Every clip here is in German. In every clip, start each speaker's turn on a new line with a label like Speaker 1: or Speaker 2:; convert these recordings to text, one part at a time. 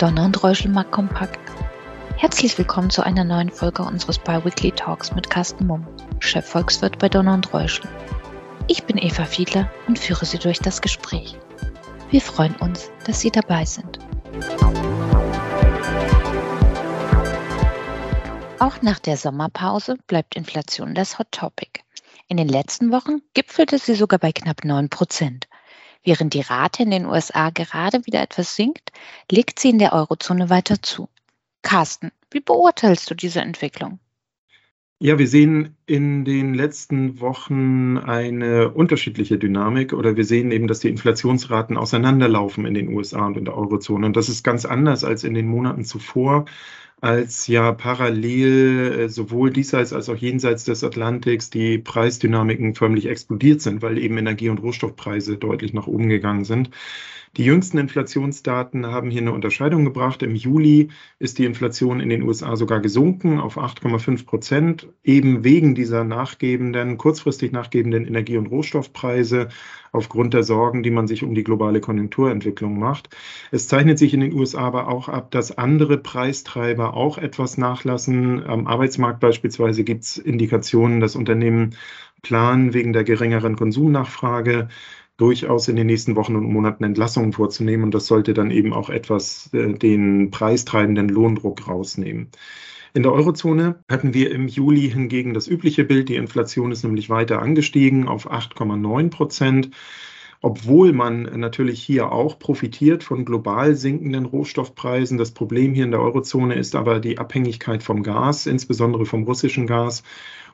Speaker 1: Donner und Reuschelmark kompakt. Herzlich willkommen zu einer neuen Folge unseres Biweekly Talks mit Carsten Mumm, Chefvolkswirt bei Donner und Reuschel. Ich bin Eva Fiedler und führe Sie durch das Gespräch. Wir freuen uns, dass Sie dabei sind. Auch nach der Sommerpause bleibt Inflation das Hot Topic. In den letzten Wochen gipfelte sie sogar bei knapp 9 Prozent. Während die Rate in den USA gerade wieder etwas sinkt, legt sie in der Eurozone weiter zu. Carsten, wie beurteilst du diese Entwicklung?
Speaker 2: Ja, wir sehen in den letzten Wochen eine unterschiedliche Dynamik oder wir sehen eben, dass die Inflationsraten auseinanderlaufen in den USA und in der Eurozone. Und das ist ganz anders als in den Monaten zuvor, als ja parallel äh, sowohl diesseits als auch jenseits des Atlantiks die Preisdynamiken förmlich explodiert sind, weil eben Energie- und Rohstoffpreise deutlich nach oben gegangen sind. Die jüngsten Inflationsdaten haben hier eine Unterscheidung gebracht. Im Juli ist die Inflation in den USA sogar gesunken auf 8,5 Prozent, eben wegen dieser nachgebenden, kurzfristig nachgebenden Energie- und Rohstoffpreise aufgrund der Sorgen, die man sich um die globale Konjunkturentwicklung macht. Es zeichnet sich in den USA aber auch ab, dass andere Preistreiber auch etwas nachlassen. Am Arbeitsmarkt beispielsweise gibt es Indikationen, dass Unternehmen planen, wegen der geringeren Konsumnachfrage durchaus in den nächsten Wochen und Monaten Entlassungen vorzunehmen. Und das sollte dann eben auch etwas äh, den preistreibenden Lohndruck rausnehmen. In der Eurozone hatten wir im Juli hingegen das übliche Bild. Die Inflation ist nämlich weiter angestiegen auf 8,9 Prozent obwohl man natürlich hier auch profitiert von global sinkenden Rohstoffpreisen. Das Problem hier in der Eurozone ist aber die Abhängigkeit vom Gas, insbesondere vom russischen Gas.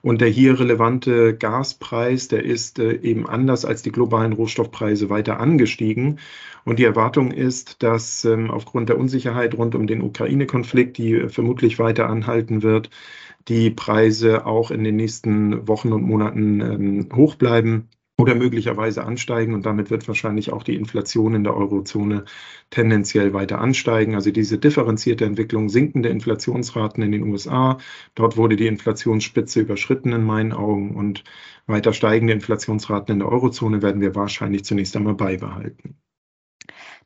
Speaker 2: Und der hier relevante Gaspreis, der ist äh, eben anders als die globalen Rohstoffpreise weiter angestiegen. Und die Erwartung ist, dass ähm, aufgrund der Unsicherheit rund um den Ukraine-Konflikt, die vermutlich weiter anhalten wird, die Preise auch in den nächsten Wochen und Monaten ähm, hoch bleiben oder möglicherweise ansteigen und damit wird wahrscheinlich auch die Inflation in der Eurozone tendenziell weiter ansteigen. Also diese differenzierte Entwicklung sinkende Inflationsraten in den USA, dort wurde die Inflationsspitze überschritten in meinen Augen und weiter steigende Inflationsraten in der Eurozone werden wir wahrscheinlich zunächst einmal beibehalten.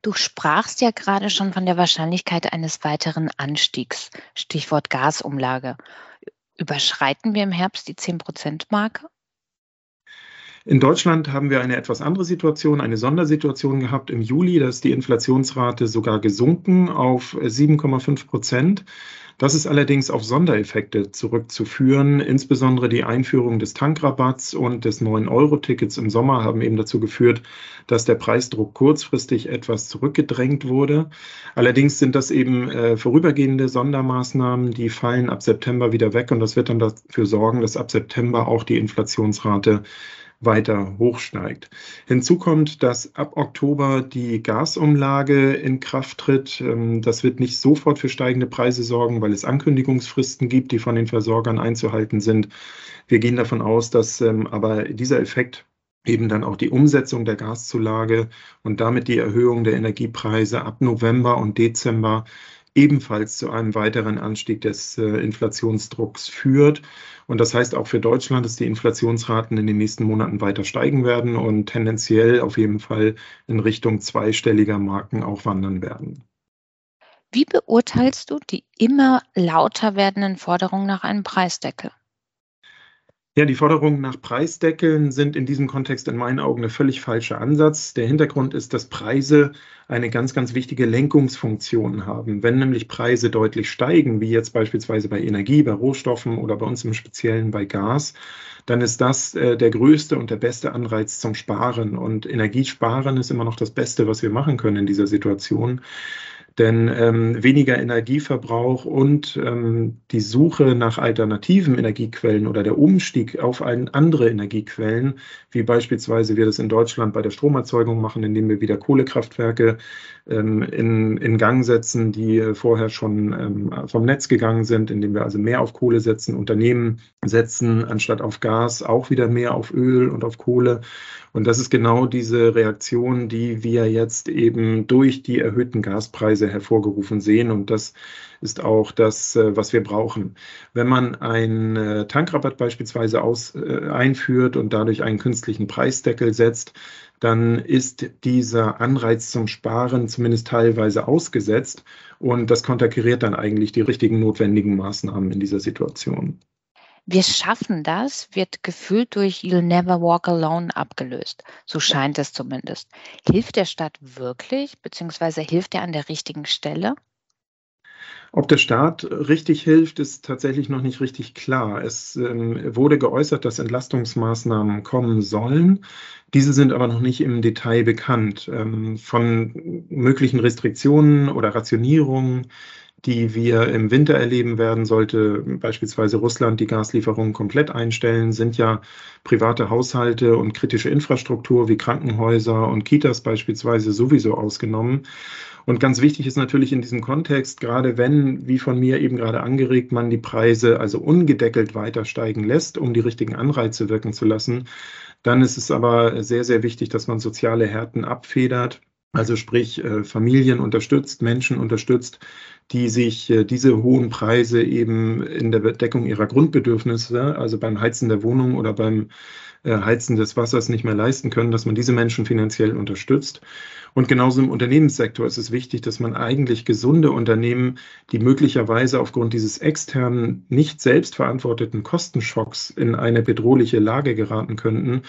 Speaker 1: Du sprachst ja gerade schon von der Wahrscheinlichkeit eines weiteren Anstiegs, Stichwort Gasumlage. Überschreiten wir im Herbst die 10-Prozent-Marke?
Speaker 2: In Deutschland haben wir eine etwas andere Situation, eine Sondersituation gehabt im Juli. Da ist die Inflationsrate sogar gesunken auf 7,5 Prozent. Das ist allerdings auf Sondereffekte zurückzuführen. Insbesondere die Einführung des Tankrabatts und des 9-Euro-Tickets im Sommer haben eben dazu geführt, dass der Preisdruck kurzfristig etwas zurückgedrängt wurde. Allerdings sind das eben äh, vorübergehende Sondermaßnahmen, die fallen ab September wieder weg und das wird dann dafür sorgen, dass ab September auch die Inflationsrate weiter hochsteigt. Hinzu kommt, dass ab Oktober die Gasumlage in Kraft tritt. Ähm, das wird nicht sofort für steigende Preise sorgen, weil es Ankündigungsfristen gibt, die von den Versorgern einzuhalten sind. Wir gehen davon aus, dass ähm, aber dieser Effekt eben dann auch die Umsetzung der Gaszulage und damit die Erhöhung der Energiepreise ab November und Dezember ebenfalls zu einem weiteren Anstieg des äh, Inflationsdrucks führt. Und das heißt auch für Deutschland, dass die Inflationsraten in den nächsten Monaten weiter steigen werden und tendenziell auf jeden Fall in Richtung zweistelliger Marken auch wandern werden.
Speaker 1: Wie beurteilst du die immer lauter werdenden Forderungen nach einem Preisdeckel?
Speaker 2: Ja, die Forderungen nach Preisdeckeln sind in diesem Kontext in meinen Augen ein völlig falscher Ansatz. Der Hintergrund ist, dass Preise eine ganz, ganz wichtige Lenkungsfunktion haben. Wenn nämlich Preise deutlich steigen, wie jetzt beispielsweise bei Energie, bei Rohstoffen oder bei uns im Speziellen bei Gas, dann ist das äh, der größte und der beste Anreiz zum Sparen. Und Energiesparen ist immer noch das Beste, was wir machen können in dieser Situation. Denn ähm, weniger Energieverbrauch und ähm, die Suche nach alternativen Energiequellen oder der Umstieg auf andere Energiequellen, wie beispielsweise wir das in Deutschland bei der Stromerzeugung machen, indem wir wieder Kohlekraftwerke ähm, in, in Gang setzen, die vorher schon ähm, vom Netz gegangen sind, indem wir also mehr auf Kohle setzen, Unternehmen setzen, anstatt auf Gas auch wieder mehr auf Öl und auf Kohle. Und das ist genau diese Reaktion, die wir jetzt eben durch die erhöhten Gaspreise sehr hervorgerufen sehen. Und das ist auch das, äh, was wir brauchen. Wenn man einen äh, Tankrabatt beispielsweise aus, äh, einführt und dadurch einen künstlichen Preisdeckel setzt, dann ist dieser Anreiz zum Sparen zumindest teilweise ausgesetzt. Und das konterkariert dann eigentlich die richtigen notwendigen Maßnahmen in dieser Situation.
Speaker 1: Wir schaffen das, wird gefühlt durch You'll Never Walk Alone abgelöst. So scheint es zumindest. Hilft der Staat wirklich, beziehungsweise hilft er an der richtigen Stelle?
Speaker 2: Ob der Staat richtig hilft, ist tatsächlich noch nicht richtig klar. Es ähm, wurde geäußert, dass Entlastungsmaßnahmen kommen sollen. Diese sind aber noch nicht im Detail bekannt. Ähm, von möglichen Restriktionen oder Rationierungen die wir im Winter erleben werden, sollte beispielsweise Russland die Gaslieferungen komplett einstellen, sind ja private Haushalte und kritische Infrastruktur wie Krankenhäuser und Kitas beispielsweise sowieso ausgenommen. Und ganz wichtig ist natürlich in diesem Kontext, gerade wenn, wie von mir eben gerade angeregt, man die Preise also ungedeckelt weiter steigen lässt, um die richtigen Anreize wirken zu lassen, dann ist es aber sehr, sehr wichtig, dass man soziale Härten abfedert. Also sprich äh, Familien unterstützt, Menschen unterstützt, die sich äh, diese hohen Preise eben in der Deckung ihrer Grundbedürfnisse, also beim Heizen der Wohnung oder beim äh, Heizen des Wassers nicht mehr leisten können, dass man diese Menschen finanziell unterstützt. Und genauso im Unternehmenssektor ist es wichtig, dass man eigentlich gesunde Unternehmen, die möglicherweise aufgrund dieses externen, nicht selbst verantworteten Kostenschocks in eine bedrohliche Lage geraten könnten,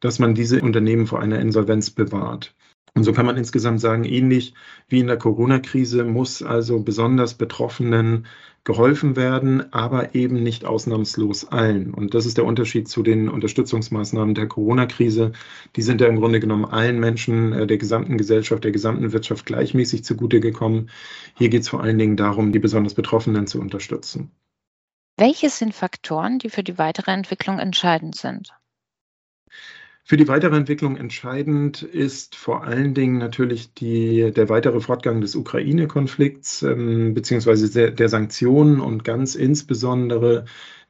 Speaker 2: dass man diese Unternehmen vor einer Insolvenz bewahrt. Und so kann man insgesamt sagen, ähnlich wie in der Corona-Krise muss also besonders Betroffenen geholfen werden, aber eben nicht ausnahmslos allen. Und das ist der Unterschied zu den Unterstützungsmaßnahmen der Corona-Krise. Die sind ja im Grunde genommen allen Menschen äh, der gesamten Gesellschaft, der gesamten Wirtschaft gleichmäßig zugute gekommen. Hier geht es vor allen Dingen darum, die besonders Betroffenen zu unterstützen.
Speaker 1: Welche sind Faktoren, die für die weitere Entwicklung entscheidend sind?
Speaker 2: Für die weitere Entwicklung entscheidend ist vor allen Dingen natürlich die, der weitere Fortgang des Ukraine-Konflikts ähm, beziehungsweise der, Sanktionen und ganz insbesondere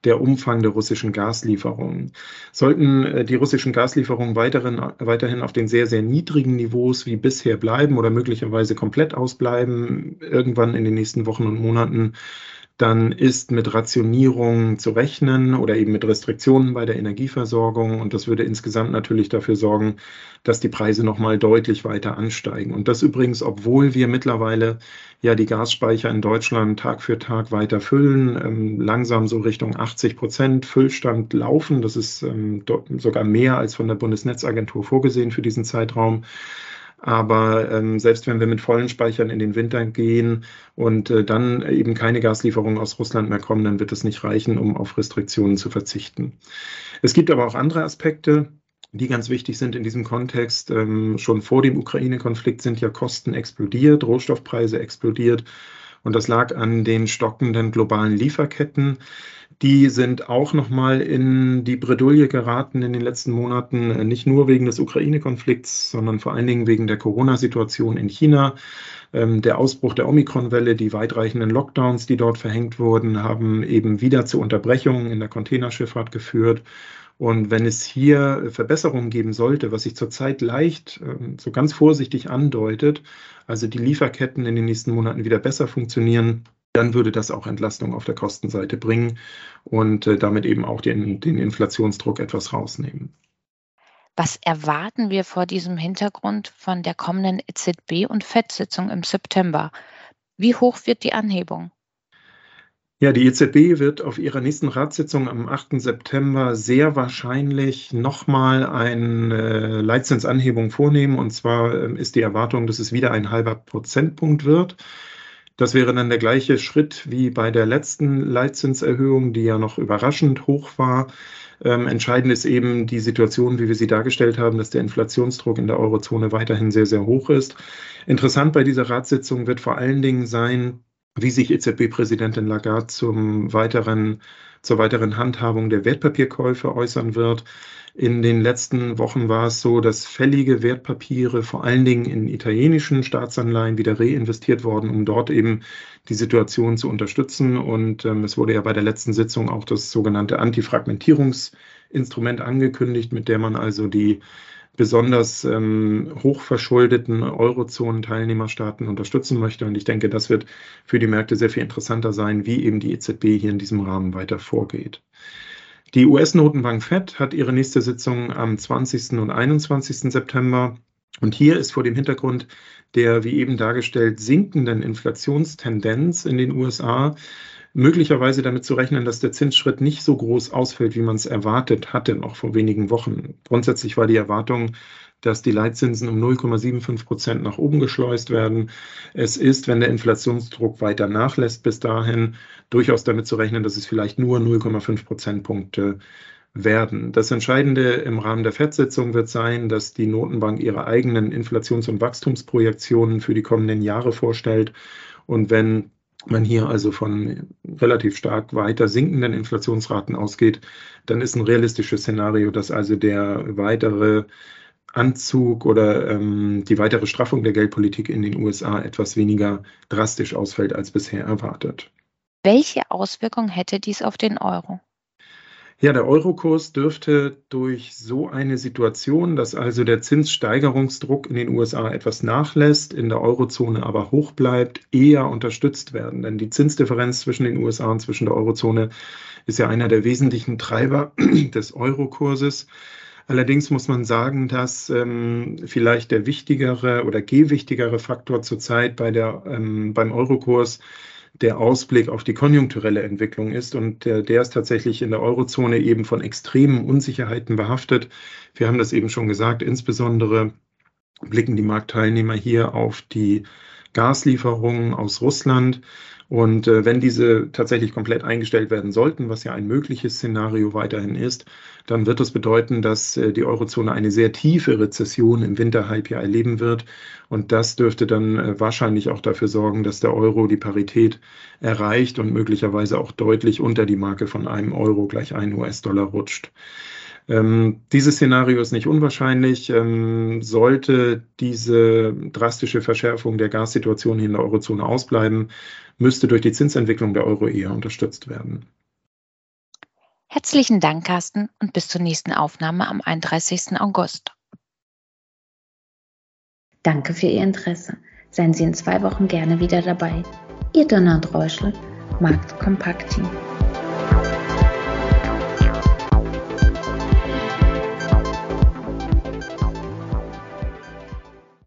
Speaker 2: der Umfang der russischen Gaslieferungen. Sollten äh, die russischen Gaslieferungen weiterhin, weiterhin auf den sehr, sehr niedrigen Niveaus wie bisher bleiben oder möglicherweise komplett ausbleiben, irgendwann in den nächsten Wochen und Monaten, dann ist mit Rationierung zu rechnen oder eben mit Restriktionen bei der Energieversorgung. Und das würde insgesamt natürlich dafür sorgen, dass die Preise nochmal deutlich weiter ansteigen. Und das übrigens, obwohl wir mittlerweile ja die Gasspeicher in Deutschland Tag für Tag weiter füllen, ähm, langsam so Richtung 80 Prozent Füllstand laufen. Das ist ähm, sogar mehr als von der Bundesnetzagentur vorgesehen für diesen Zeitraum. Aber ähm, selbst wenn wir mit vollen Speichern in den Winter gehen und äh, dann eben keine Gaslieferungen aus Russland mehr kommen, dann wird es nicht reichen, um auf Restriktionen zu verzichten. Es gibt aber auch andere Aspekte, die ganz wichtig sind in diesem Kontext. Ähm, schon vor dem Ukraine-Konflikt sind ja Kosten explodiert, Rohstoffpreise explodiert. Und das lag an den stockenden globalen Lieferketten. Die sind auch nochmal in die Bredouille geraten in den letzten Monaten, nicht nur wegen des Ukraine-Konflikts, sondern vor allen Dingen wegen der Corona-Situation in China. Ähm, der Ausbruch der Omikron-Welle, die weitreichenden Lockdowns, die dort verhängt wurden, haben eben wieder zu Unterbrechungen in der Containerschifffahrt geführt. Und wenn es hier Verbesserungen geben sollte, was sich zurzeit leicht ähm, so ganz vorsichtig andeutet, also die Lieferketten in den nächsten Monaten wieder besser funktionieren, dann würde das auch Entlastung auf der Kostenseite bringen und äh, damit eben auch den, den Inflationsdruck etwas rausnehmen.
Speaker 1: Was erwarten wir vor diesem Hintergrund von der kommenden EZB- und FED-Sitzung im September? Wie hoch wird die Anhebung?
Speaker 2: Ja, die EZB wird auf ihrer nächsten Ratssitzung am 8. September sehr wahrscheinlich nochmal eine Leitzinsanhebung vornehmen. Und zwar ähm, ist die Erwartung, dass es wieder ein halber Prozentpunkt wird. Das wäre dann der gleiche Schritt wie bei der letzten Leitzinserhöhung, die ja noch überraschend hoch war. Ähm, entscheidend ist eben die Situation, wie wir sie dargestellt haben, dass der Inflationsdruck in der Eurozone weiterhin sehr, sehr hoch ist. Interessant bei dieser Ratssitzung wird vor allen Dingen sein, wie sich EZB-Präsidentin Lagarde zum weiteren, zur weiteren Handhabung der Wertpapierkäufe äußern wird. In den letzten Wochen war es so, dass fällige Wertpapiere vor allen Dingen in italienischen Staatsanleihen wieder reinvestiert worden, um dort eben die Situation zu unterstützen. Und ähm, es wurde ja bei der letzten Sitzung auch das sogenannte Antifragmentierungsinstrument angekündigt, mit der man also die besonders ähm, hochverschuldeten Eurozonen-Teilnehmerstaaten unterstützen möchte. Und ich denke, das wird für die Märkte sehr viel interessanter sein, wie eben die EZB hier in diesem Rahmen weiter vorgeht. Die US-Notenbank Fed hat ihre nächste Sitzung am 20. und 21. September. Und hier ist vor dem Hintergrund der, wie eben dargestellt, sinkenden Inflationstendenz in den USA möglicherweise damit zu rechnen, dass der Zinsschritt nicht so groß ausfällt, wie man es erwartet hatte, noch vor wenigen Wochen. Grundsätzlich war die Erwartung, dass die Leitzinsen um 0,75 Prozent nach oben geschleust werden. Es ist, wenn der Inflationsdruck weiter nachlässt, bis dahin durchaus damit zu rechnen, dass es vielleicht nur 0,5 Prozentpunkte werden. Das Entscheidende im Rahmen der FED-Sitzung wird sein, dass die Notenbank ihre eigenen Inflations- und Wachstumsprojektionen für die kommenden Jahre vorstellt. Und wenn man hier also von relativ stark weiter sinkenden Inflationsraten ausgeht, dann ist ein realistisches Szenario, dass also der weitere Anzug oder ähm, die weitere Straffung der Geldpolitik in den USA etwas weniger drastisch ausfällt als bisher erwartet.
Speaker 1: Welche Auswirkungen hätte dies auf den Euro?
Speaker 2: Ja, der Eurokurs dürfte durch so eine Situation, dass also der Zinssteigerungsdruck in den USA etwas nachlässt, in der Eurozone aber hoch bleibt, eher unterstützt werden. Denn die Zinsdifferenz zwischen den USA und zwischen der Eurozone ist ja einer der wesentlichen Treiber des Eurokurses. Allerdings muss man sagen, dass ähm, vielleicht der wichtigere oder gewichtigere Faktor zurzeit bei der, ähm, beim Eurokurs der Ausblick auf die konjunkturelle Entwicklung ist. Und der, der ist tatsächlich in der Eurozone eben von extremen Unsicherheiten behaftet. Wir haben das eben schon gesagt, insbesondere blicken die Marktteilnehmer hier auf die Gaslieferungen aus Russland. Und äh, wenn diese tatsächlich komplett eingestellt werden sollten, was ja ein mögliches Szenario weiterhin ist, dann wird das bedeuten, dass äh, die Eurozone eine sehr tiefe Rezession im Winterhalbjahr erleben wird. Und das dürfte dann äh, wahrscheinlich auch dafür sorgen, dass der Euro die Parität erreicht und möglicherweise auch deutlich unter die Marke von einem Euro gleich ein US-Dollar rutscht. Ähm, dieses Szenario ist nicht unwahrscheinlich. Ähm, sollte diese drastische Verschärfung der Gassituation in der Eurozone ausbleiben, müsste durch die Zinsentwicklung der Euro eher unterstützt werden.
Speaker 1: Herzlichen Dank, Carsten, und bis zur nächsten Aufnahme am 31. August.
Speaker 3: Danke für Ihr Interesse. Seien Sie in zwei Wochen gerne wieder dabei. Ihr Donald Reuschel, Marktkompakt-Team.